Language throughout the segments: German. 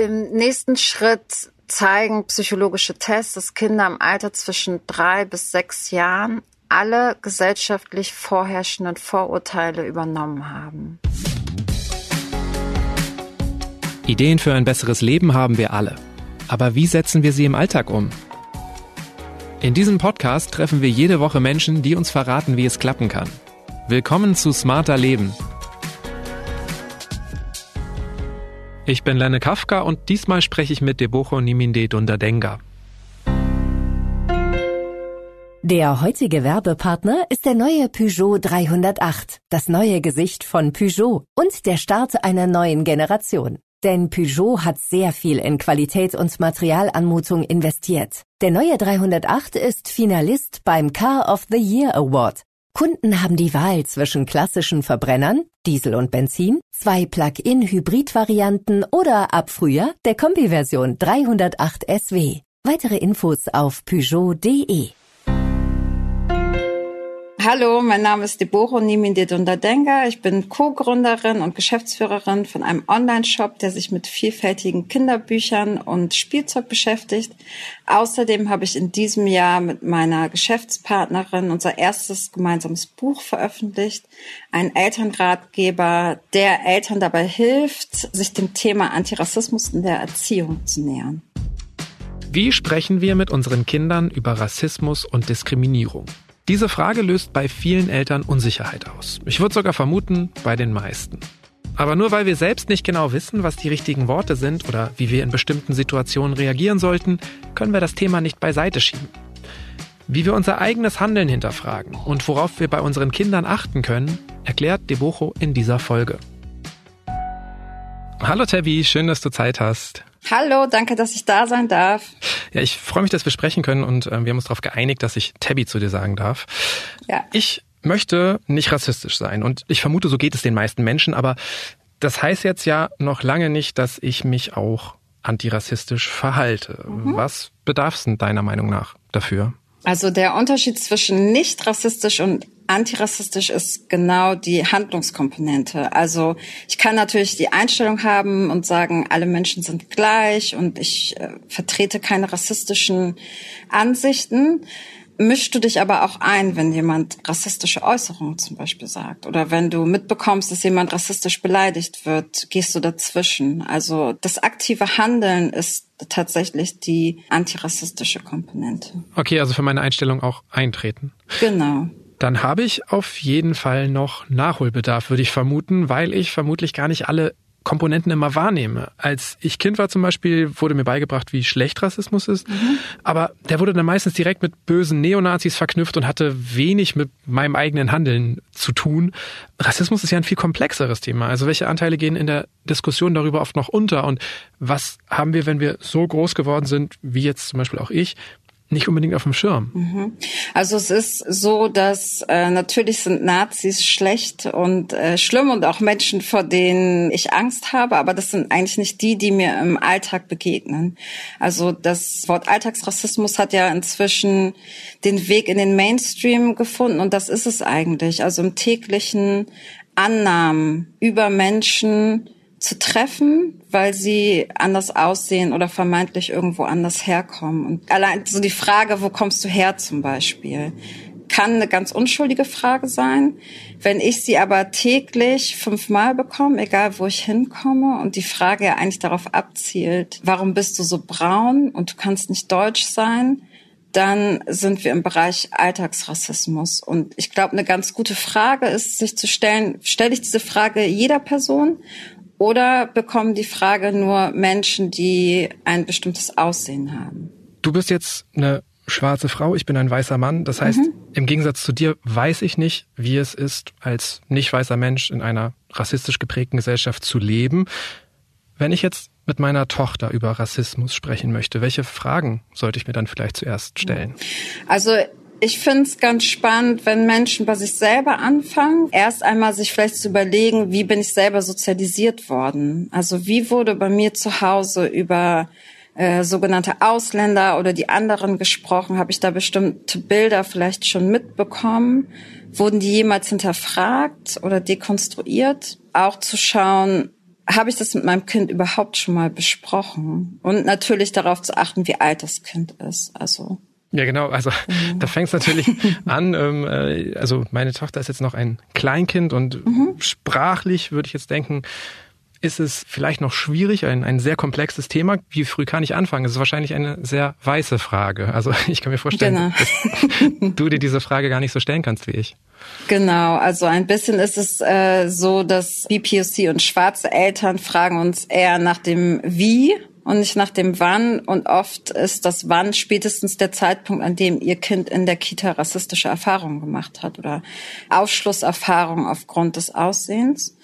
Im nächsten Schritt zeigen psychologische Tests, dass Kinder im Alter zwischen drei bis sechs Jahren alle gesellschaftlich vorherrschenden Vorurteile übernommen haben. Ideen für ein besseres Leben haben wir alle. Aber wie setzen wir sie im Alltag um? In diesem Podcast treffen wir jede Woche Menschen, die uns verraten, wie es klappen kann. Willkommen zu Smarter Leben. Ich bin Lenne Kafka und diesmal spreche ich mit Debocho Niminde Dundadenga. Der heutige Werbepartner ist der neue Peugeot 308, das neue Gesicht von Peugeot und der Start einer neuen Generation. Denn Peugeot hat sehr viel in Qualität und Materialanmutung investiert. Der neue 308 ist Finalist beim Car of the Year Award. Kunden haben die Wahl zwischen klassischen Verbrennern, Diesel und Benzin, zwei Plug-in-Hybrid-Varianten oder ab Frühjahr der Kombi-Version 308 SW. Weitere Infos auf Peugeot.de. Hallo, mein Name ist Deborah Niminde Dundadenga. Ich bin Co-Gründerin und Geschäftsführerin von einem Online-Shop, der sich mit vielfältigen Kinderbüchern und Spielzeug beschäftigt. Außerdem habe ich in diesem Jahr mit meiner Geschäftspartnerin unser erstes gemeinsames Buch veröffentlicht. Ein Elternratgeber, der Eltern dabei hilft, sich dem Thema Antirassismus in der Erziehung zu nähern. Wie sprechen wir mit unseren Kindern über Rassismus und Diskriminierung? Diese Frage löst bei vielen Eltern Unsicherheit aus. Ich würde sogar vermuten, bei den meisten. Aber nur weil wir selbst nicht genau wissen, was die richtigen Worte sind oder wie wir in bestimmten Situationen reagieren sollten, können wir das Thema nicht beiseite schieben. Wie wir unser eigenes Handeln hinterfragen und worauf wir bei unseren Kindern achten können, erklärt Debocho in dieser Folge. Hallo Tabby, schön, dass du Zeit hast. Hallo, danke, dass ich da sein darf. Ja, ich freue mich, dass wir sprechen können und äh, wir haben uns darauf geeinigt, dass ich Tabby zu dir sagen darf. Ja. Ich möchte nicht rassistisch sein und ich vermute, so geht es den meisten Menschen, aber das heißt jetzt ja noch lange nicht, dass ich mich auch antirassistisch verhalte. Mhm. Was bedarf es denn deiner Meinung nach dafür? Also der Unterschied zwischen nicht rassistisch und antirassistisch ist genau die Handlungskomponente. Also ich kann natürlich die Einstellung haben und sagen, alle Menschen sind gleich und ich äh, vertrete keine rassistischen Ansichten mischst du dich aber auch ein, wenn jemand rassistische Äußerungen zum Beispiel sagt oder wenn du mitbekommst, dass jemand rassistisch beleidigt wird, gehst du dazwischen. Also das aktive Handeln ist tatsächlich die antirassistische Komponente. Okay, also für meine Einstellung auch eintreten. Genau. Dann habe ich auf jeden Fall noch Nachholbedarf, würde ich vermuten, weil ich vermutlich gar nicht alle Komponenten immer wahrnehme. Als ich Kind war zum Beispiel, wurde mir beigebracht, wie schlecht Rassismus ist. Mhm. Aber der wurde dann meistens direkt mit bösen Neonazis verknüpft und hatte wenig mit meinem eigenen Handeln zu tun. Rassismus ist ja ein viel komplexeres Thema. Also welche Anteile gehen in der Diskussion darüber oft noch unter? Und was haben wir, wenn wir so groß geworden sind, wie jetzt zum Beispiel auch ich, nicht unbedingt auf dem Schirm. Mhm. Also es ist so, dass äh, natürlich sind Nazis schlecht und äh, schlimm und auch Menschen, vor denen ich Angst habe, aber das sind eigentlich nicht die, die mir im Alltag begegnen. Also das Wort Alltagsrassismus hat ja inzwischen den Weg in den Mainstream gefunden und das ist es eigentlich. Also im täglichen Annahmen über Menschen, zu treffen, weil sie anders aussehen oder vermeintlich irgendwo anders herkommen. Und allein so die Frage, wo kommst du her zum Beispiel, kann eine ganz unschuldige Frage sein. Wenn ich sie aber täglich fünfmal bekomme, egal wo ich hinkomme, und die Frage ja eigentlich darauf abzielt, warum bist du so braun und du kannst nicht deutsch sein, dann sind wir im Bereich Alltagsrassismus. Und ich glaube, eine ganz gute Frage ist, sich zu stellen, stelle ich diese Frage jeder Person oder bekommen die Frage nur Menschen, die ein bestimmtes Aussehen haben? Du bist jetzt eine schwarze Frau, ich bin ein weißer Mann. Das heißt, mhm. im Gegensatz zu dir weiß ich nicht, wie es ist, als nicht weißer Mensch in einer rassistisch geprägten Gesellschaft zu leben. Wenn ich jetzt mit meiner Tochter über Rassismus sprechen möchte, welche Fragen sollte ich mir dann vielleicht zuerst stellen? Also ich finde es ganz spannend, wenn Menschen bei sich selber anfangen, erst einmal sich vielleicht zu überlegen, wie bin ich selber sozialisiert worden? Also wie wurde bei mir zu Hause über äh, sogenannte Ausländer oder die anderen gesprochen? Habe ich da bestimmte Bilder vielleicht schon mitbekommen? Wurden die jemals hinterfragt oder dekonstruiert? Auch zu schauen, habe ich das mit meinem Kind überhaupt schon mal besprochen? Und natürlich darauf zu achten, wie alt das Kind ist. Also ja, genau. Also mhm. da fängt es natürlich an. Ähm, äh, also meine Tochter ist jetzt noch ein Kleinkind und mhm. sprachlich würde ich jetzt denken, ist es vielleicht noch schwierig, ein, ein sehr komplexes Thema. Wie früh kann ich anfangen? Es ist wahrscheinlich eine sehr weiße Frage. Also ich kann mir vorstellen, genau. dass du dir diese Frage gar nicht so stellen kannst wie ich. Genau, also ein bisschen ist es äh, so, dass BPOC und schwarze Eltern fragen uns eher nach dem Wie und nicht nach dem Wann. Und oft ist das Wann spätestens der Zeitpunkt, an dem ihr Kind in der Kita rassistische Erfahrungen gemacht hat oder Ausschlusserfahrungen aufgrund des Aussehens.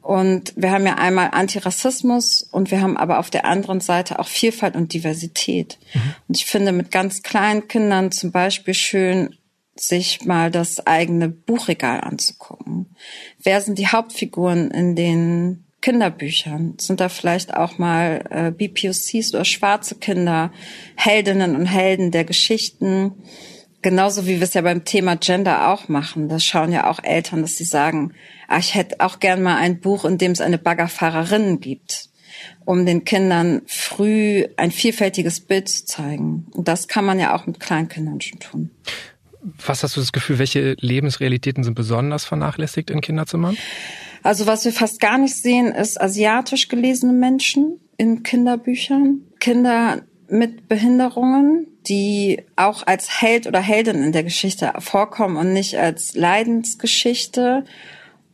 Und wir haben ja einmal Antirassismus und wir haben aber auf der anderen Seite auch Vielfalt und Diversität. Mhm. Und ich finde mit ganz kleinen Kindern zum Beispiel schön, sich mal das eigene Buchregal anzugucken. Wer sind die Hauptfiguren in den Kinderbüchern? Sind da vielleicht auch mal äh, BPOCs oder schwarze Kinder, Heldinnen und Helden der Geschichten? Genauso wie wir es ja beim Thema Gender auch machen. Da schauen ja auch Eltern, dass sie sagen, ah, ich hätte auch gern mal ein Buch, in dem es eine Baggerfahrerin gibt, um den Kindern früh ein vielfältiges Bild zu zeigen. Und das kann man ja auch mit Kleinkindern schon tun. Was hast du das Gefühl, welche Lebensrealitäten sind besonders vernachlässigt in Kinderzimmern? Also was wir fast gar nicht sehen, ist asiatisch gelesene Menschen in Kinderbüchern. Kinder mit Behinderungen, die auch als Held oder Heldin in der Geschichte vorkommen und nicht als Leidensgeschichte.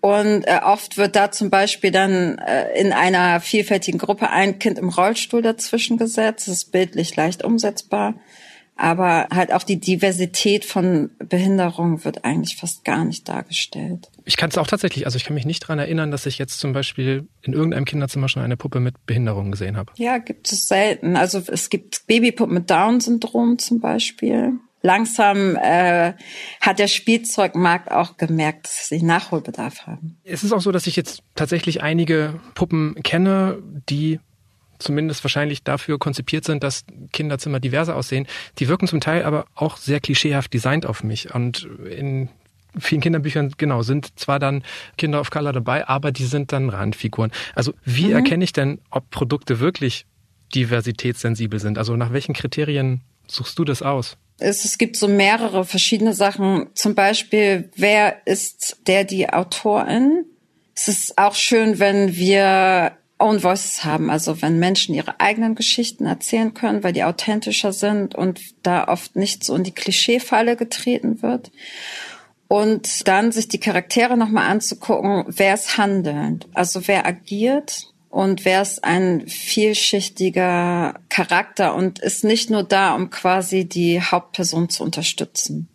Und äh, oft wird da zum Beispiel dann äh, in einer vielfältigen Gruppe ein Kind im Rollstuhl dazwischen gesetzt. Das ist bildlich leicht umsetzbar. Aber halt auch die Diversität von Behinderungen wird eigentlich fast gar nicht dargestellt. Ich kann es auch tatsächlich, also ich kann mich nicht dran erinnern, dass ich jetzt zum Beispiel in irgendeinem Kinderzimmer schon eine Puppe mit Behinderung gesehen habe. Ja, gibt es selten. Also es gibt Babypuppen mit Down-Syndrom zum Beispiel. Langsam äh, hat der Spielzeugmarkt auch gemerkt, dass sie Nachholbedarf haben. Es ist auch so, dass ich jetzt tatsächlich einige Puppen kenne, die zumindest wahrscheinlich dafür konzipiert sind, dass Kinderzimmer diverser aussehen. Die wirken zum Teil aber auch sehr klischeehaft designt auf mich. Und in vielen Kinderbüchern, genau, sind zwar dann Kinder of Color dabei, aber die sind dann Randfiguren. Also wie mhm. erkenne ich denn, ob Produkte wirklich diversitätssensibel sind? Also nach welchen Kriterien suchst du das aus? Es, es gibt so mehrere verschiedene Sachen. Zum Beispiel, wer ist der, die Autorin? Es ist auch schön, wenn wir Own Voices haben, also wenn Menschen ihre eigenen Geschichten erzählen können, weil die authentischer sind und da oft nicht so in die Klischeefalle getreten wird. Und dann sich die Charaktere nochmal anzugucken, wer ist handelnd, also wer agiert und wer ist ein vielschichtiger Charakter und ist nicht nur da, um quasi die Hauptperson zu unterstützen.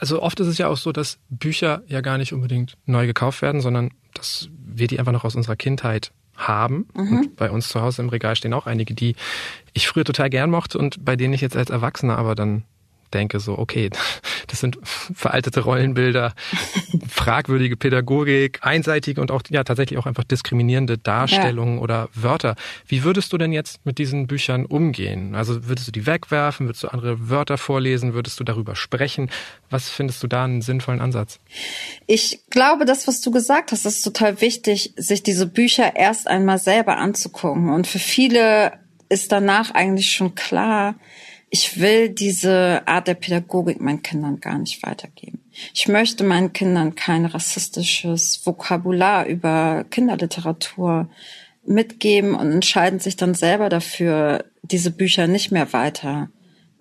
Also oft ist es ja auch so, dass Bücher ja gar nicht unbedingt neu gekauft werden, sondern dass wir die einfach noch aus unserer Kindheit haben. Mhm. Und bei uns zu Hause im Regal stehen auch einige, die ich früher total gern mochte und bei denen ich jetzt als Erwachsener aber dann denke so, okay, das sind veraltete Rollenbilder, fragwürdige Pädagogik, einseitige und auch ja tatsächlich auch einfach diskriminierende Darstellungen ja. oder Wörter. Wie würdest du denn jetzt mit diesen Büchern umgehen? Also würdest du die wegwerfen, würdest du andere Wörter vorlesen, würdest du darüber sprechen? Was findest du da einen sinnvollen Ansatz? Ich glaube, das, was du gesagt hast, ist total wichtig, sich diese Bücher erst einmal selber anzugucken. Und für viele ist danach eigentlich schon klar, ich will diese Art der Pädagogik meinen Kindern gar nicht weitergeben. Ich möchte meinen Kindern kein rassistisches Vokabular über Kinderliteratur mitgeben und entscheiden sich dann selber dafür, diese Bücher nicht mehr weiter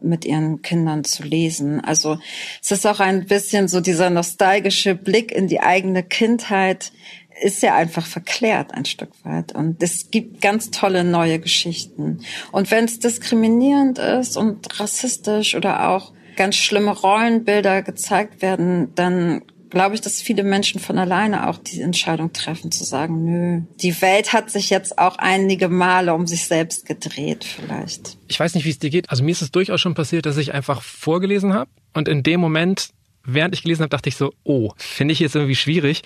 mit ihren Kindern zu lesen. Also es ist auch ein bisschen so dieser nostalgische Blick in die eigene Kindheit, ist ja einfach verklärt ein Stück weit. Und es gibt ganz tolle neue Geschichten. Und wenn es diskriminierend ist und rassistisch oder auch ganz schlimme Rollenbilder gezeigt werden, dann glaube ich, dass viele Menschen von alleine auch die Entscheidung treffen, zu sagen, nö, die Welt hat sich jetzt auch einige Male um sich selbst gedreht vielleicht. Ich weiß nicht, wie es dir geht. Also mir ist es durchaus schon passiert, dass ich einfach vorgelesen habe und in dem Moment während ich gelesen habe, dachte ich so, oh, finde ich jetzt irgendwie schwierig.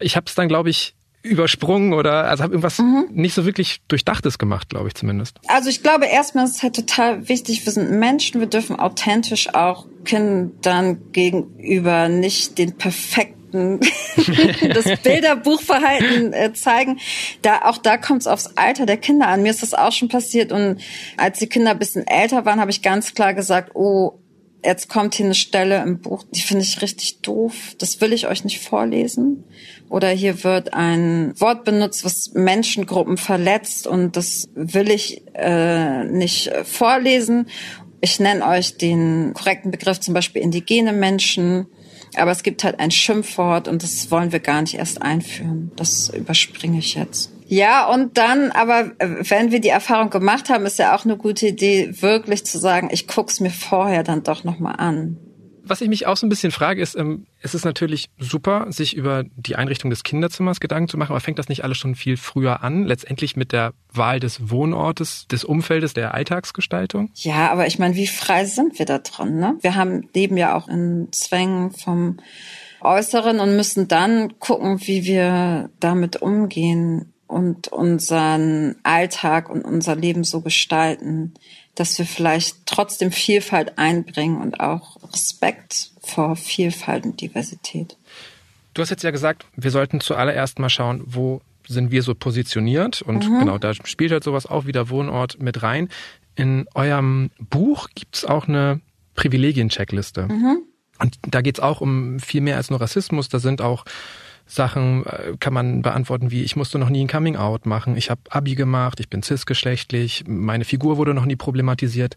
Ich habe es dann, glaube ich, übersprungen oder also habe irgendwas mhm. nicht so wirklich durchdachtes gemacht, glaube ich zumindest. Also ich glaube erstmal ist es halt total wichtig, wir sind Menschen, wir dürfen authentisch auch Kindern gegenüber nicht den perfekten das Bilderbuchverhalten äh, zeigen. Da auch da kommt es aufs Alter der Kinder an. Mir ist das auch schon passiert und als die Kinder ein bisschen älter waren, habe ich ganz klar gesagt, oh, jetzt kommt hier eine Stelle im Buch, die finde ich richtig doof. Das will ich euch nicht vorlesen. Oder hier wird ein Wort benutzt, was Menschengruppen verletzt und das will ich äh, nicht vorlesen. Ich nenne euch den korrekten Begriff zum Beispiel indigene Menschen. Aber es gibt halt ein Schimpfwort und das wollen wir gar nicht erst einführen. Das überspringe ich jetzt. Ja, und dann, aber äh, wenn wir die Erfahrung gemacht haben, ist ja auch eine gute Idee, wirklich zu sagen, ich guck's mir vorher dann doch nochmal an. Was ich mich auch so ein bisschen frage, ist, ähm, es ist natürlich super, sich über die Einrichtung des Kinderzimmers Gedanken zu machen, aber fängt das nicht alles schon viel früher an, letztendlich mit der Wahl des Wohnortes, des Umfeldes, der Alltagsgestaltung? Ja, aber ich meine, wie frei sind wir da drin? Ne? Wir haben leben ja auch in Zwängen vom Äußeren und müssen dann gucken, wie wir damit umgehen und unseren Alltag und unser Leben so gestalten, dass wir vielleicht trotzdem Vielfalt einbringen und auch Respekt vor Vielfalt und Diversität. Du hast jetzt ja gesagt, wir sollten zuallererst mal schauen, wo sind wir so positioniert und mhm. genau, da spielt halt sowas auch wieder Wohnort mit rein. In eurem Buch gibt's auch eine Privilegien-Checkliste. Mhm. Und da geht's auch um viel mehr als nur Rassismus. Da sind auch Sachen äh, kann man beantworten wie, ich musste noch nie ein Coming-out machen, ich habe Abi gemacht, ich bin cisgeschlechtlich, meine Figur wurde noch nie problematisiert.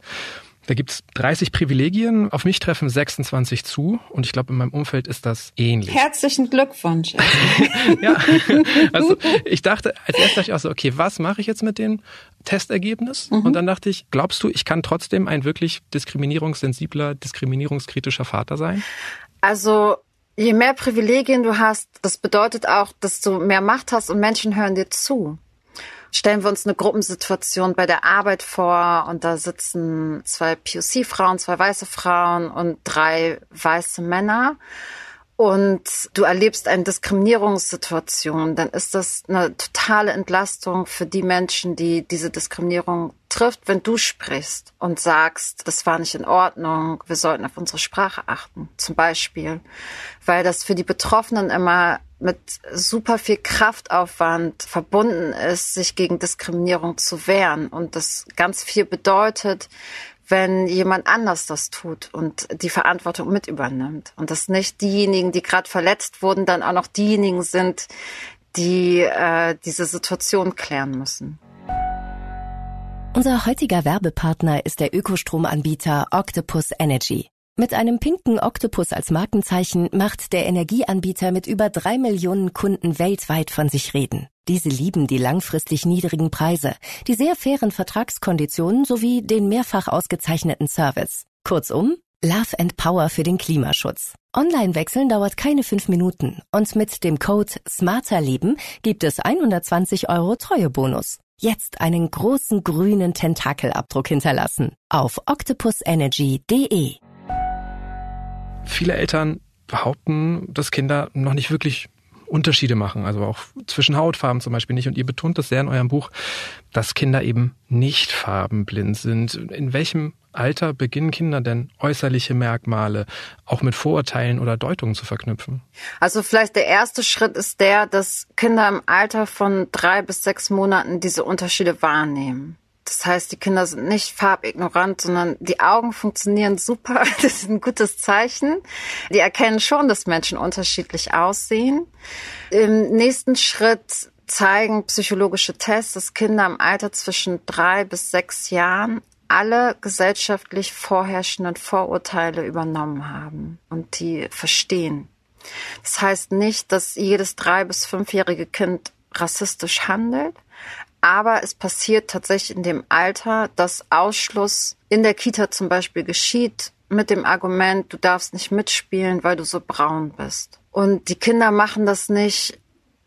Da gibt's 30 Privilegien, auf mich treffen 26 zu und ich glaube, in meinem Umfeld ist das ähnlich. Herzlichen Glückwunsch. ja, also ich dachte, als erstes dachte ich auch so, okay, was mache ich jetzt mit dem Testergebnis? Mhm. Und dann dachte ich, glaubst du, ich kann trotzdem ein wirklich diskriminierungssensibler, diskriminierungskritischer Vater sein? Also Je mehr Privilegien du hast, das bedeutet auch, dass du mehr Macht hast und Menschen hören dir zu. Stellen wir uns eine Gruppensituation bei der Arbeit vor und da sitzen zwei POC-Frauen, zwei weiße Frauen und drei weiße Männer und du erlebst eine Diskriminierungssituation, dann ist das eine totale Entlastung für die Menschen, die diese Diskriminierung trifft, wenn du sprichst und sagst, das war nicht in Ordnung, wir sollten auf unsere Sprache achten, zum Beispiel, weil das für die Betroffenen immer mit super viel Kraftaufwand verbunden ist, sich gegen Diskriminierung zu wehren. Und das ganz viel bedeutet, wenn jemand anders das tut und die Verantwortung mit übernimmt. Und dass nicht diejenigen, die gerade verletzt wurden, dann auch noch diejenigen sind, die äh, diese Situation klären müssen. Unser heutiger Werbepartner ist der Ökostromanbieter Octopus Energy. Mit einem pinken Oktopus als Markenzeichen macht der Energieanbieter mit über drei Millionen Kunden weltweit von sich reden. Diese lieben die langfristig niedrigen Preise, die sehr fairen Vertragskonditionen sowie den mehrfach ausgezeichneten Service. Kurzum, Love and Power für den Klimaschutz. Online-Wechseln dauert keine fünf Minuten und mit dem Code SMARTERLeben gibt es 120 Euro Treuebonus. Jetzt einen großen grünen Tentakelabdruck hinterlassen auf octopusenergy.de. Viele Eltern behaupten, dass Kinder noch nicht wirklich Unterschiede machen, also auch zwischen Hautfarben zum Beispiel nicht. Und ihr betont das sehr in eurem Buch, dass Kinder eben nicht farbenblind sind. In welchem Alter beginnen Kinder denn äußerliche Merkmale auch mit Vorurteilen oder Deutungen zu verknüpfen? Also vielleicht der erste Schritt ist der, dass Kinder im Alter von drei bis sechs Monaten diese Unterschiede wahrnehmen. Das heißt, die Kinder sind nicht farbignorant, sondern die Augen funktionieren super. Das ist ein gutes Zeichen. Die erkennen schon, dass Menschen unterschiedlich aussehen. Im nächsten Schritt zeigen psychologische Tests, dass Kinder im Alter zwischen drei bis sechs Jahren alle gesellschaftlich vorherrschenden Vorurteile übernommen haben und die verstehen. Das heißt nicht, dass jedes drei bis fünfjährige Kind rassistisch handelt, aber es passiert tatsächlich in dem Alter, dass Ausschluss in der Kita zum Beispiel geschieht mit dem Argument, du darfst nicht mitspielen, weil du so braun bist. Und die Kinder machen das nicht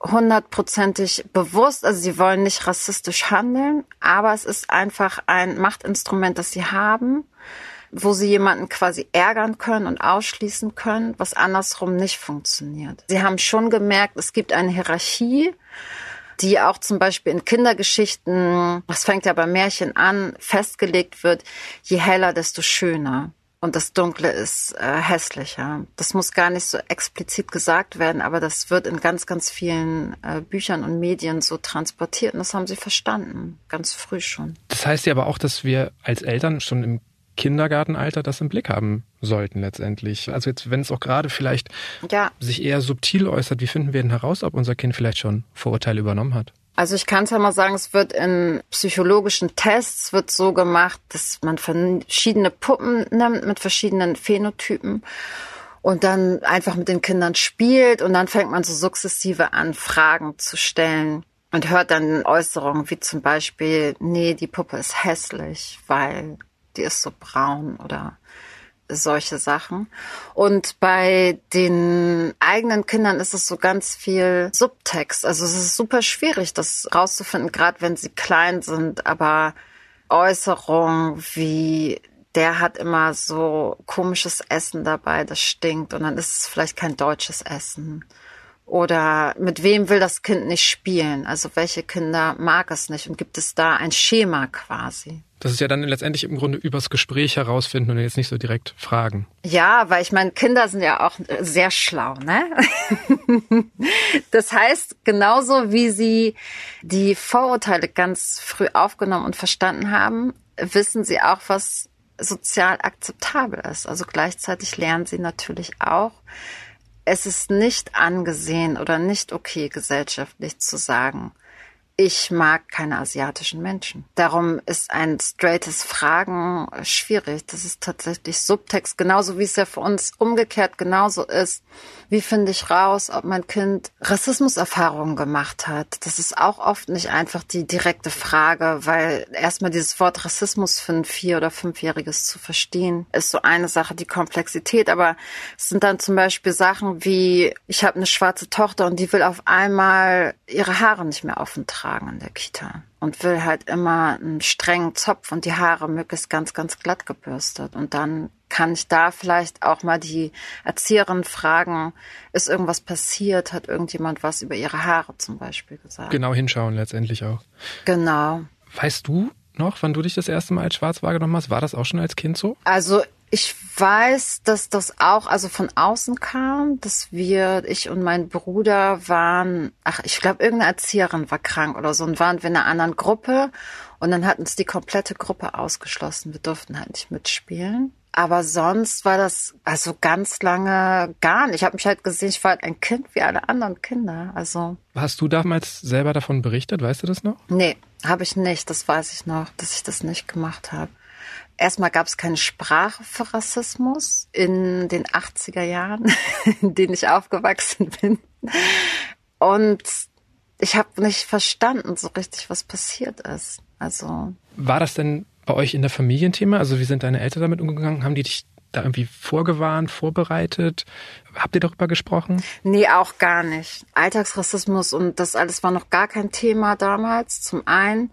hundertprozentig bewusst, also sie wollen nicht rassistisch handeln, aber es ist einfach ein Machtinstrument, das sie haben, wo sie jemanden quasi ärgern können und ausschließen können, was andersrum nicht funktioniert. Sie haben schon gemerkt, es gibt eine Hierarchie die auch zum Beispiel in Kindergeschichten, das fängt ja bei Märchen an, festgelegt wird, je heller, desto schöner. und das Dunkle ist äh, hässlicher. Das muss gar nicht so explizit gesagt werden, aber das wird in ganz, ganz vielen äh, Büchern und Medien so transportiert und das haben sie verstanden, ganz früh schon. Das heißt ja aber auch, dass wir als Eltern schon im Kindergartenalter das im Blick haben sollten letztendlich. Also jetzt, wenn es auch gerade vielleicht ja. sich eher subtil äußert, wie finden wir denn heraus, ob unser Kind vielleicht schon Vorurteile übernommen hat? Also ich kann es ja mal sagen, es wird in psychologischen Tests wird so gemacht, dass man verschiedene Puppen nimmt mit verschiedenen Phänotypen und dann einfach mit den Kindern spielt und dann fängt man so sukzessive an, Fragen zu stellen und hört dann Äußerungen wie zum Beispiel, nee, die Puppe ist hässlich, weil die ist so braun oder solche Sachen. Und bei den eigenen Kindern ist es so ganz viel Subtext. Also es ist super schwierig, das rauszufinden, gerade wenn sie klein sind. Aber Äußerungen wie der hat immer so komisches Essen dabei, das stinkt und dann ist es vielleicht kein deutsches Essen. Oder mit wem will das Kind nicht spielen? Also welche Kinder mag es nicht? Und gibt es da ein Schema quasi? Das ist ja dann letztendlich im Grunde übers Gespräch herausfinden und jetzt nicht so direkt fragen. Ja, weil ich meine, Kinder sind ja auch sehr schlau, ne? das heißt, genauso wie sie die Vorurteile ganz früh aufgenommen und verstanden haben, wissen sie auch, was sozial akzeptabel ist. Also gleichzeitig lernen sie natürlich auch, es ist nicht angesehen oder nicht okay, gesellschaftlich zu sagen, ich mag keine asiatischen Menschen. Darum ist ein straightes Fragen schwierig. Das ist tatsächlich Subtext, genauso wie es ja für uns umgekehrt genauso ist. Wie finde ich raus, ob mein Kind Rassismuserfahrungen gemacht hat? Das ist auch oft nicht einfach die direkte Frage, weil erstmal dieses Wort Rassismus für ein vier- oder fünfjähriges zu verstehen, ist so eine Sache, die Komplexität. Aber es sind dann zum Beispiel Sachen wie, ich habe eine schwarze Tochter und die will auf einmal ihre Haare nicht mehr offen tragen tragen in der Kita und will halt immer einen strengen Zopf und die Haare möglichst ganz, ganz glatt gebürstet. Und dann kann ich da vielleicht auch mal die Erzieherin fragen, ist irgendwas passiert? Hat irgendjemand was über ihre Haare zum Beispiel gesagt? Genau hinschauen letztendlich auch. Genau. Weißt du noch, wann du dich das erste Mal als schwarz wahrgenommen hast? War das auch schon als Kind so? Also ich weiß, dass das auch also von außen kam, dass wir, ich und mein Bruder waren, ach, ich glaube, irgendeine Erzieherin war krank oder so und waren wir in einer anderen Gruppe und dann hat uns die komplette Gruppe ausgeschlossen. Wir durften halt nicht mitspielen. Aber sonst war das also ganz lange gar nicht. Ich habe mich halt gesehen, ich war halt ein Kind wie alle anderen Kinder. Also Hast du damals selber davon berichtet? Weißt du das noch? Nee, habe ich nicht. Das weiß ich noch, dass ich das nicht gemacht habe. Erstmal gab es keine Sprache für Rassismus in den 80er Jahren, in denen ich aufgewachsen bin. Und ich habe nicht verstanden so richtig, was passiert ist. Also war das denn bei euch in der Familie ein Thema? Also wie sind deine Eltern damit umgegangen? Haben die dich da irgendwie vorgewarnt, vorbereitet? Habt ihr darüber gesprochen? Nee, auch gar nicht. Alltagsrassismus und das alles war noch gar kein Thema damals, zum einen.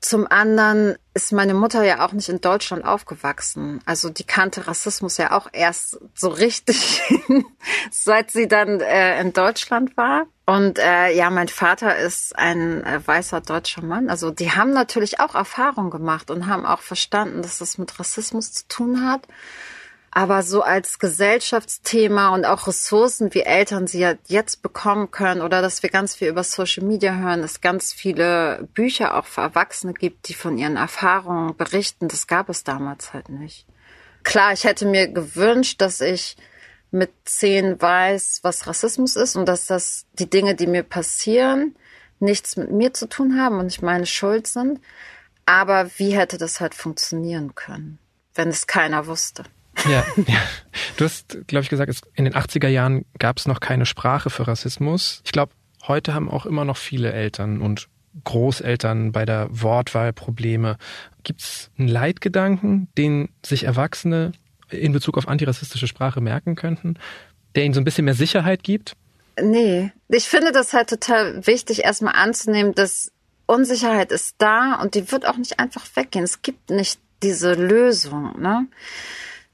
Zum anderen ist meine Mutter ja auch nicht in Deutschland aufgewachsen. Also die kannte Rassismus ja auch erst so richtig, seit sie dann äh, in Deutschland war. Und äh, ja, mein Vater ist ein äh, weißer deutscher Mann. Also die haben natürlich auch Erfahrung gemacht und haben auch verstanden, dass das mit Rassismus zu tun hat. Aber so als Gesellschaftsthema und auch Ressourcen, wie Eltern sie ja jetzt bekommen können oder dass wir ganz viel über Social Media hören, dass ganz viele Bücher auch für Erwachsene gibt, die von ihren Erfahrungen berichten, das gab es damals halt nicht. Klar, ich hätte mir gewünscht, dass ich mit zehn weiß, was Rassismus ist und dass das die Dinge, die mir passieren, nichts mit mir zu tun haben und nicht meine Schuld sind. Aber wie hätte das halt funktionieren können, wenn es keiner wusste? Ja, ja. Du hast, glaube ich, gesagt, in den 80er Jahren gab es noch keine Sprache für Rassismus. Ich glaube, heute haben auch immer noch viele Eltern und Großeltern bei der Wortwahl Probleme. Gibt es einen Leitgedanken, den sich Erwachsene in Bezug auf antirassistische Sprache merken könnten, der ihnen so ein bisschen mehr Sicherheit gibt? Nee, ich finde das halt total wichtig, erstmal anzunehmen, dass Unsicherheit ist da und die wird auch nicht einfach weggehen. Es gibt nicht diese Lösung. Ne?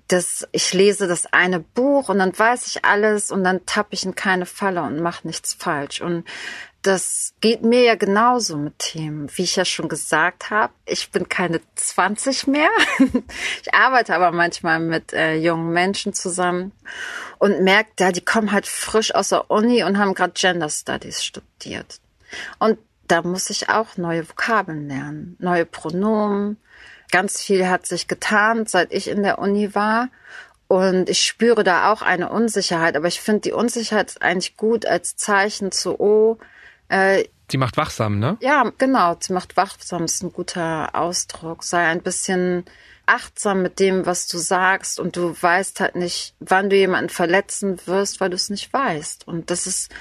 Dass ich lese das eine Buch und dann weiß ich alles und dann tappe ich in keine Falle und mache nichts falsch. Und das geht mir ja genauso mit Themen. Wie ich ja schon gesagt habe, ich bin keine 20 mehr. ich arbeite aber manchmal mit äh, jungen Menschen zusammen und merke, da die kommen halt frisch aus der Uni und haben gerade Gender Studies studiert. Und da muss ich auch neue Vokabeln lernen, neue Pronomen. Ganz viel hat sich getan, seit ich in der Uni war. Und ich spüre da auch eine Unsicherheit, aber ich finde die Unsicherheit eigentlich gut als Zeichen zu, oh, äh, Sie macht wachsam, ne? Ja, genau. Sie macht wachsam ist ein guter Ausdruck. Sei ein bisschen achtsam mit dem, was du sagst und du weißt halt nicht, wann du jemanden verletzen wirst, weil du es nicht weißt. Und das ist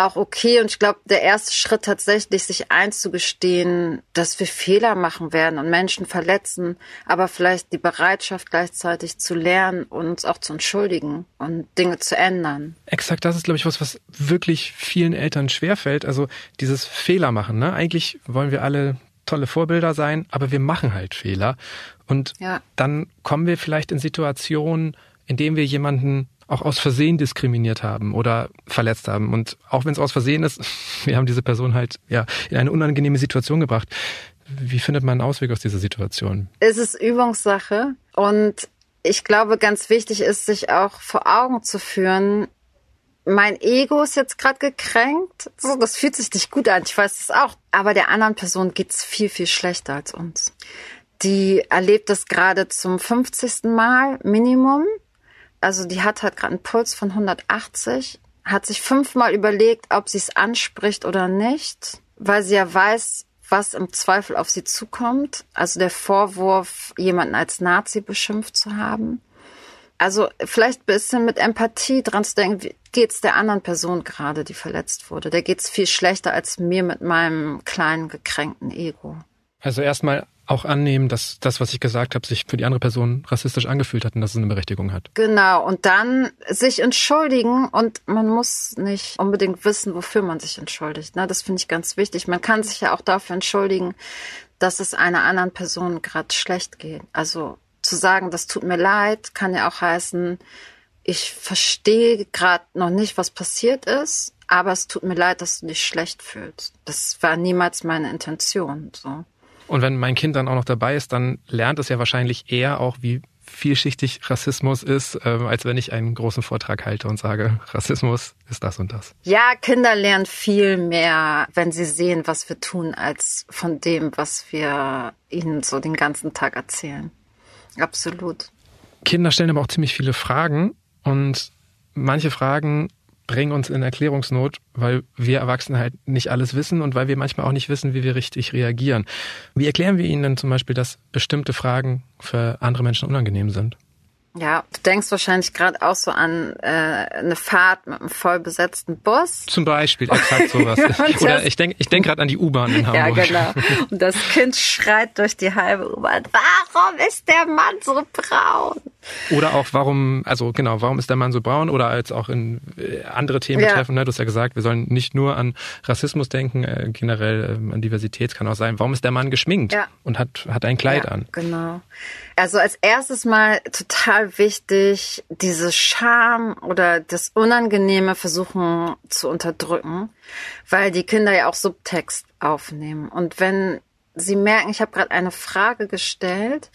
auch okay. Und ich glaube, der erste Schritt tatsächlich, sich einzugestehen, dass wir Fehler machen werden und Menschen verletzen, aber vielleicht die Bereitschaft gleichzeitig zu lernen und uns auch zu entschuldigen und Dinge zu ändern. Exakt, das ist, glaube ich, was, was wirklich vielen Eltern schwerfällt. Also dieses Fehler machen. Ne? Eigentlich wollen wir alle tolle Vorbilder sein, aber wir machen halt Fehler. Und ja. dann kommen wir vielleicht in Situationen, in denen wir jemanden auch aus Versehen diskriminiert haben oder verletzt haben. Und auch wenn es aus Versehen ist, wir haben diese Person halt ja in eine unangenehme Situation gebracht. Wie findet man einen Ausweg aus dieser Situation? Es ist Übungssache und ich glaube, ganz wichtig ist, sich auch vor Augen zu führen, mein Ego ist jetzt gerade gekränkt. So, das fühlt sich nicht gut an. Ich weiß es auch. Aber der anderen Person geht's viel, viel schlechter als uns. Die erlebt das gerade zum 50. Mal Minimum also die hat halt gerade einen Puls von 180, hat sich fünfmal überlegt, ob sie es anspricht oder nicht, weil sie ja weiß, was im Zweifel auf sie zukommt. Also der Vorwurf, jemanden als Nazi beschimpft zu haben. Also vielleicht ein bisschen mit Empathie dran zu denken, wie geht's der anderen Person gerade, die verletzt wurde. Der geht's viel schlechter als mir mit meinem kleinen gekränkten Ego. Also erstmal auch annehmen, dass das, was ich gesagt habe, sich für die andere Person rassistisch angefühlt hat und dass es eine Berechtigung hat. Genau, und dann sich entschuldigen und man muss nicht unbedingt wissen, wofür man sich entschuldigt. Ne? Das finde ich ganz wichtig. Man kann sich ja auch dafür entschuldigen, dass es einer anderen Person gerade schlecht geht. Also zu sagen, das tut mir leid, kann ja auch heißen, ich verstehe gerade noch nicht, was passiert ist, aber es tut mir leid, dass du dich schlecht fühlst. Das war niemals meine Intention. So. Und wenn mein Kind dann auch noch dabei ist, dann lernt es ja wahrscheinlich eher auch, wie vielschichtig Rassismus ist, äh, als wenn ich einen großen Vortrag halte und sage, Rassismus ist das und das. Ja, Kinder lernen viel mehr, wenn sie sehen, was wir tun, als von dem, was wir ihnen so den ganzen Tag erzählen. Absolut. Kinder stellen aber auch ziemlich viele Fragen und manche Fragen bringen uns in Erklärungsnot, weil wir Erwachsene halt nicht alles wissen und weil wir manchmal auch nicht wissen, wie wir richtig reagieren. Wie erklären wir ihnen denn zum Beispiel, dass bestimmte Fragen für andere Menschen unangenehm sind? Ja, du denkst wahrscheinlich gerade auch so an äh, eine Fahrt mit einem voll besetzten Bus. Zum Beispiel, exakt sowas. Oder ich denke ich denk gerade an die U-Bahn in Hamburg. Ja, genau. Und das Kind schreit durch die halbe U-Bahn, warum ist der Mann so braun? Oder auch, warum, also genau, warum ist der Mann so braun? Oder als auch in äh, andere Themen ja. betreffen, ne? du hast ja gesagt, wir sollen nicht nur an Rassismus denken, äh, generell äh, an Diversität kann auch sein, warum ist der Mann geschminkt ja. und hat, hat ein Kleid ja, an? Genau. Also als erstes mal total wichtig, diese Scham oder das Unangenehme versuchen zu unterdrücken, weil die Kinder ja auch Subtext aufnehmen. Und wenn sie merken, ich habe gerade eine Frage gestellt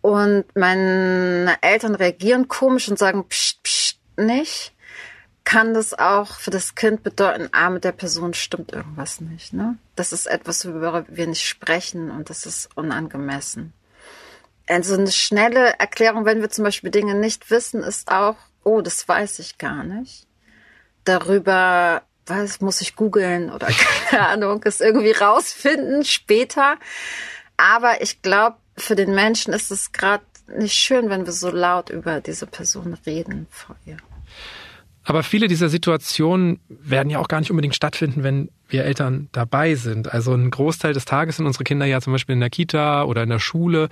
und meine Eltern reagieren komisch und sagen pst, pst, nicht, kann das auch für das Kind bedeuten, ah, mit der Person stimmt irgendwas nicht. Ne? Das ist etwas, worüber wir nicht sprechen und das ist unangemessen. Also eine schnelle Erklärung, wenn wir zum Beispiel Dinge nicht wissen, ist auch, oh, das weiß ich gar nicht. Darüber, was muss ich googeln oder keine Ahnung, es irgendwie rausfinden später. Aber ich glaube, für den Menschen ist es gerade nicht schön, wenn wir so laut über diese Person reden vor ihr. Aber viele dieser Situationen werden ja auch gar nicht unbedingt stattfinden, wenn wir Eltern dabei sind. Also ein Großteil des Tages sind unsere Kinder ja zum Beispiel in der Kita oder in der Schule.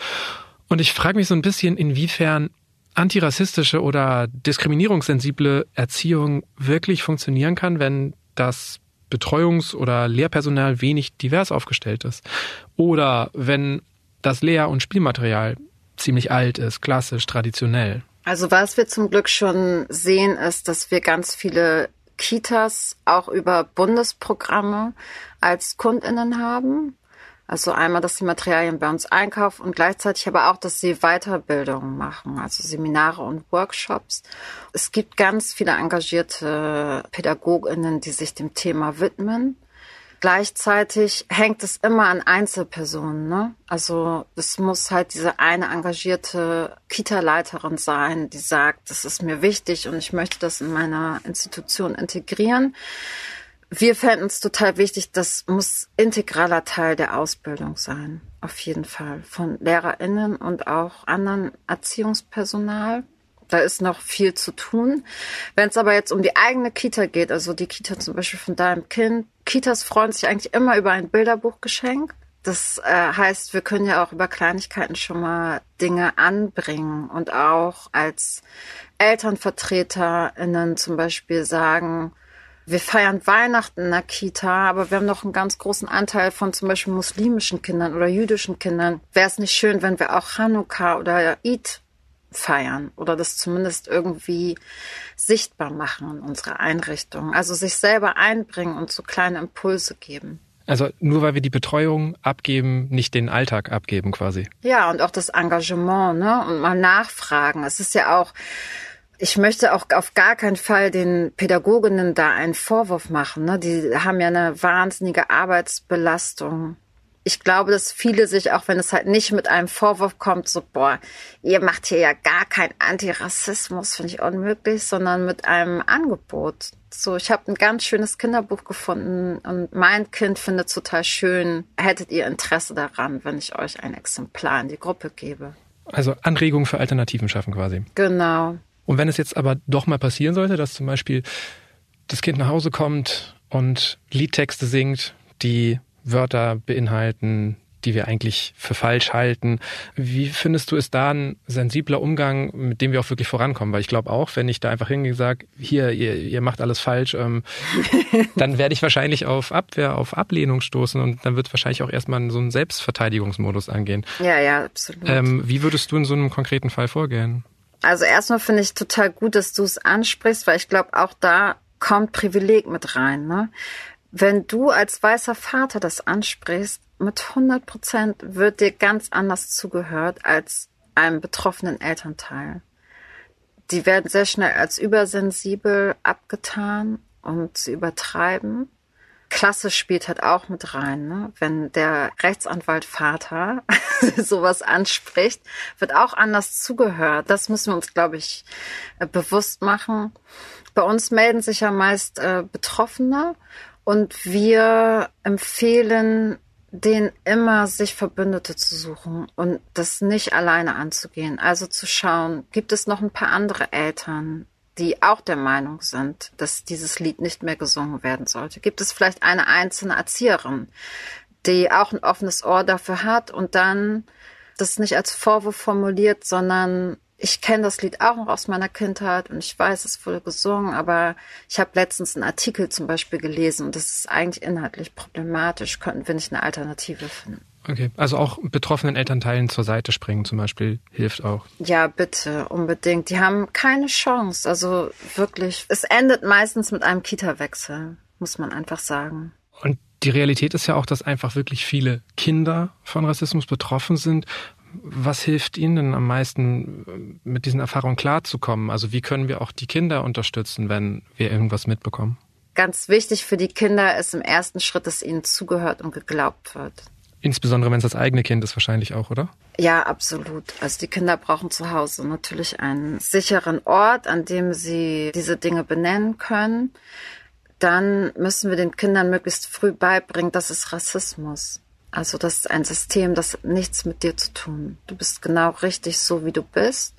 Und ich frage mich so ein bisschen, inwiefern antirassistische oder diskriminierungssensible Erziehung wirklich funktionieren kann, wenn das Betreuungs- oder Lehrpersonal wenig divers aufgestellt ist. Oder wenn das Lehr- und Spielmaterial ziemlich alt ist, klassisch, traditionell. Also was wir zum Glück schon sehen, ist, dass wir ganz viele Kitas auch über Bundesprogramme als Kundinnen haben. Also einmal, dass sie Materialien bei uns einkaufen und gleichzeitig aber auch, dass sie Weiterbildungen machen, also Seminare und Workshops. Es gibt ganz viele engagierte Pädagoginnen, die sich dem Thema widmen. Gleichzeitig hängt es immer an Einzelpersonen. Ne? Also es muss halt diese eine engagierte Kita-Leiterin sein, die sagt, das ist mir wichtig und ich möchte das in meiner Institution integrieren. Wir fänden es total wichtig, das muss integraler Teil der Ausbildung sein. Auf jeden Fall. Von LehrerInnen und auch anderen Erziehungspersonal. Da ist noch viel zu tun. Wenn es aber jetzt um die eigene Kita geht, also die Kita zum Beispiel von deinem Kind, Kitas freuen sich eigentlich immer über ein Bilderbuchgeschenk. Das äh, heißt, wir können ja auch über Kleinigkeiten schon mal Dinge anbringen und auch als ElternvertreterInnen zum Beispiel sagen, wir feiern Weihnachten in der Kita, aber wir haben noch einen ganz großen Anteil von zum Beispiel muslimischen Kindern oder jüdischen Kindern. Wäre es nicht schön, wenn wir auch Hanukkah oder Eid feiern oder das zumindest irgendwie sichtbar machen in unserer Einrichtung? Also sich selber einbringen und so kleine Impulse geben. Also nur weil wir die Betreuung abgeben, nicht den Alltag abgeben quasi. Ja, und auch das Engagement, ne? Und mal nachfragen. Es ist ja auch, ich möchte auch auf gar keinen Fall den Pädagoginnen da einen Vorwurf machen. Ne? Die haben ja eine wahnsinnige Arbeitsbelastung. Ich glaube, dass viele sich, auch wenn es halt nicht mit einem Vorwurf kommt, so, boah, ihr macht hier ja gar keinen Antirassismus, finde ich unmöglich, sondern mit einem Angebot. So, ich habe ein ganz schönes Kinderbuch gefunden und mein Kind findet es total schön. Hättet ihr Interesse daran, wenn ich euch ein Exemplar in die Gruppe gebe? Also Anregungen für Alternativen schaffen quasi. Genau. Und wenn es jetzt aber doch mal passieren sollte, dass zum Beispiel das Kind nach Hause kommt und Liedtexte singt, die Wörter beinhalten, die wir eigentlich für falsch halten. Wie findest du, ist da ein sensibler Umgang, mit dem wir auch wirklich vorankommen? Weil ich glaube auch, wenn ich da einfach hingehe und sage, hier, ihr, ihr macht alles falsch, ähm, dann werde ich wahrscheinlich auf Abwehr, auf Ablehnung stoßen und dann wird wahrscheinlich auch erstmal so einen Selbstverteidigungsmodus angehen. Ja, ja, absolut. Ähm, wie würdest du in so einem konkreten Fall vorgehen? Also erstmal finde ich total gut, dass du es ansprichst, weil ich glaube, auch da kommt Privileg mit rein. Ne? Wenn du als weißer Vater das ansprichst, mit 100 Prozent wird dir ganz anders zugehört als einem betroffenen Elternteil. Die werden sehr schnell als übersensibel abgetan und sie übertreiben. Klasse spielt halt auch mit rein. Ne? Wenn der Rechtsanwalt Vater sowas anspricht, wird auch anders zugehört. Das müssen wir uns, glaube ich, äh, bewusst machen. Bei uns melden sich ja meist äh, Betroffene und wir empfehlen den immer sich Verbündete zu suchen und das nicht alleine anzugehen. Also zu schauen, gibt es noch ein paar andere Eltern, die auch der Meinung sind, dass dieses Lied nicht mehr gesungen werden sollte? Gibt es vielleicht eine einzelne Erzieherin, die auch ein offenes Ohr dafür hat und dann das nicht als Vorwurf formuliert, sondern ich kenne das Lied auch noch aus meiner Kindheit und ich weiß, es wurde gesungen, aber ich habe letztens einen Artikel zum Beispiel gelesen und das ist eigentlich inhaltlich problematisch. Könnten wir nicht eine Alternative finden? Okay, also auch betroffenen Elternteilen zur Seite springen zum Beispiel hilft auch. Ja, bitte, unbedingt. Die haben keine Chance. Also wirklich, es endet meistens mit einem Kita-Wechsel, muss man einfach sagen. Und die Realität ist ja auch, dass einfach wirklich viele Kinder von Rassismus betroffen sind. Was hilft Ihnen denn am meisten, mit diesen Erfahrungen klarzukommen? Also wie können wir auch die Kinder unterstützen, wenn wir irgendwas mitbekommen? Ganz wichtig für die Kinder ist im ersten Schritt, dass ihnen zugehört und geglaubt wird. Insbesondere wenn es das eigene Kind ist, wahrscheinlich auch, oder? Ja, absolut. Also die Kinder brauchen zu Hause natürlich einen sicheren Ort, an dem sie diese Dinge benennen können. Dann müssen wir den Kindern möglichst früh beibringen, das ist Rassismus. Also das ist ein System, das hat nichts mit dir zu tun. Du bist genau richtig so, wie du bist.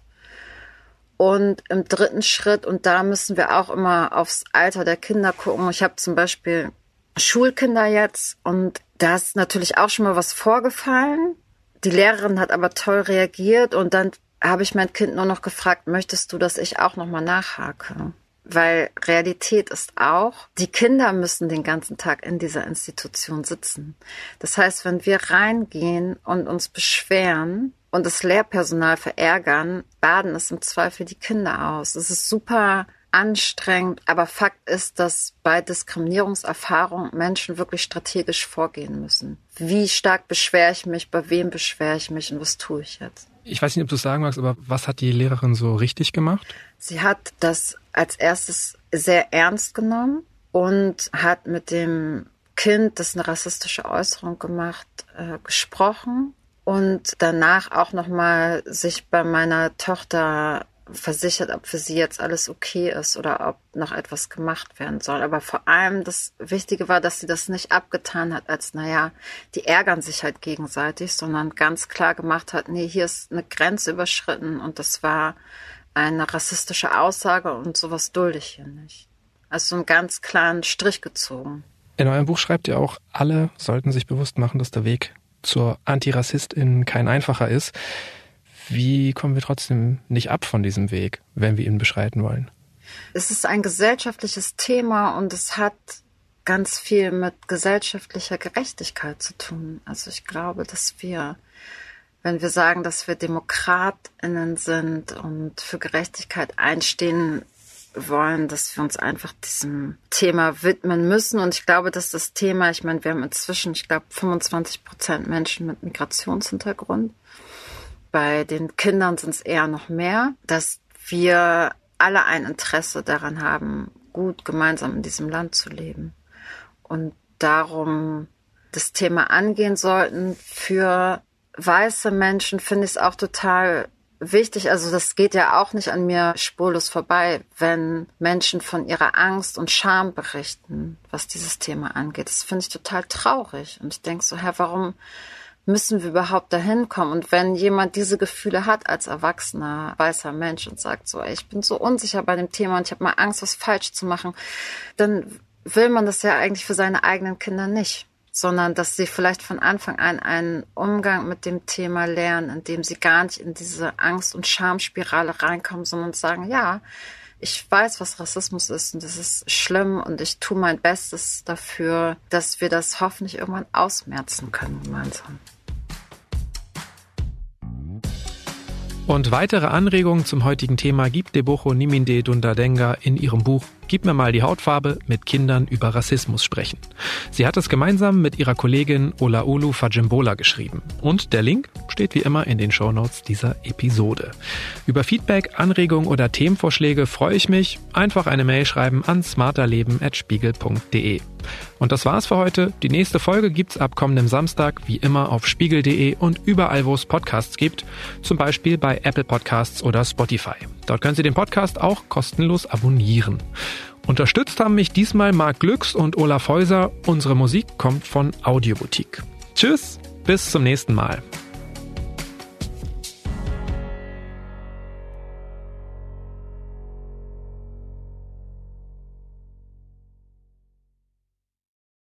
Und im dritten Schritt, und da müssen wir auch immer aufs Alter der Kinder gucken. Ich habe zum Beispiel Schulkinder jetzt und da ist natürlich auch schon mal was vorgefallen. Die Lehrerin hat aber toll reagiert und dann habe ich mein Kind nur noch gefragt, möchtest du, dass ich auch noch mal nachhake? Weil Realität ist auch, die Kinder müssen den ganzen Tag in dieser Institution sitzen. Das heißt, wenn wir reingehen und uns beschweren und das Lehrpersonal verärgern, baden es im Zweifel die Kinder aus. Es ist super anstrengend, aber Fakt ist, dass bei Diskriminierungserfahrung Menschen wirklich strategisch vorgehen müssen. Wie stark beschwere ich mich, bei wem beschwere ich mich und was tue ich jetzt? Ich weiß nicht, ob du es sagen magst, aber was hat die Lehrerin so richtig gemacht? Sie hat das als erstes sehr ernst genommen und hat mit dem Kind, das eine rassistische Äußerung gemacht, äh, gesprochen und danach auch nochmal sich bei meiner Tochter versichert, ob für sie jetzt alles okay ist oder ob noch etwas gemacht werden soll. Aber vor allem das Wichtige war, dass sie das nicht abgetan hat als, naja, die ärgern sich halt gegenseitig, sondern ganz klar gemacht hat, nee, hier ist eine Grenze überschritten und das war eine rassistische Aussage und sowas dulde ich hier nicht. Also einen ganz klaren Strich gezogen. In eurem Buch schreibt ihr auch, alle sollten sich bewusst machen, dass der Weg zur Antirassistin kein einfacher ist. Wie kommen wir trotzdem nicht ab von diesem Weg, wenn wir ihn beschreiten wollen? Es ist ein gesellschaftliches Thema und es hat ganz viel mit gesellschaftlicher Gerechtigkeit zu tun. Also ich glaube, dass wir, wenn wir sagen, dass wir Demokratinnen sind und für Gerechtigkeit einstehen wollen, dass wir uns einfach diesem Thema widmen müssen. Und ich glaube, dass das Thema, ich meine, wir haben inzwischen, ich glaube, 25 Prozent Menschen mit Migrationshintergrund bei den Kindern sind es eher noch mehr, dass wir alle ein Interesse daran haben, gut gemeinsam in diesem Land zu leben. Und darum das Thema angehen sollten. Für weiße Menschen finde ich es auch total wichtig. Also das geht ja auch nicht an mir spurlos vorbei, wenn Menschen von ihrer Angst und Scham berichten, was dieses Thema angeht. Das finde ich total traurig. Und ich denke so, Herr, warum müssen wir überhaupt dahin kommen? Und wenn jemand diese Gefühle hat als erwachsener weißer Mensch und sagt so, ey, ich bin so unsicher bei dem Thema und ich habe mal Angst, was falsch zu machen, dann will man das ja eigentlich für seine eigenen Kinder nicht, sondern dass sie vielleicht von Anfang an einen Umgang mit dem Thema lernen, indem sie gar nicht in diese Angst- und Schamspirale reinkommen, sondern sagen, ja, ich weiß, was Rassismus ist und das ist schlimm und ich tue mein Bestes dafür, dass wir das hoffentlich irgendwann ausmerzen können gemeinsam. Und weitere Anregungen zum heutigen Thema gibt Debocho Niminde Dundadenga in ihrem Buch Gib mir mal die Hautfarbe mit Kindern über Rassismus sprechen. Sie hat es gemeinsam mit ihrer Kollegin Olaolu Fajimbola geschrieben. Und der Link steht wie immer in den Shownotes dieser Episode. Über Feedback, Anregungen oder Themenvorschläge freue ich mich. Einfach eine Mail schreiben an smarterleben.spiegel.de. Und das war's für heute. Die nächste Folge gibt's ab kommendem Samstag wie immer auf spiegel.de und überall, wo es Podcasts gibt, zum Beispiel bei Apple Podcasts oder Spotify. Dort können Sie den Podcast auch kostenlos abonnieren. Unterstützt haben mich diesmal Marc Glücks und Olaf Häuser. Unsere Musik kommt von Audioboutique. Tschüss, bis zum nächsten Mal.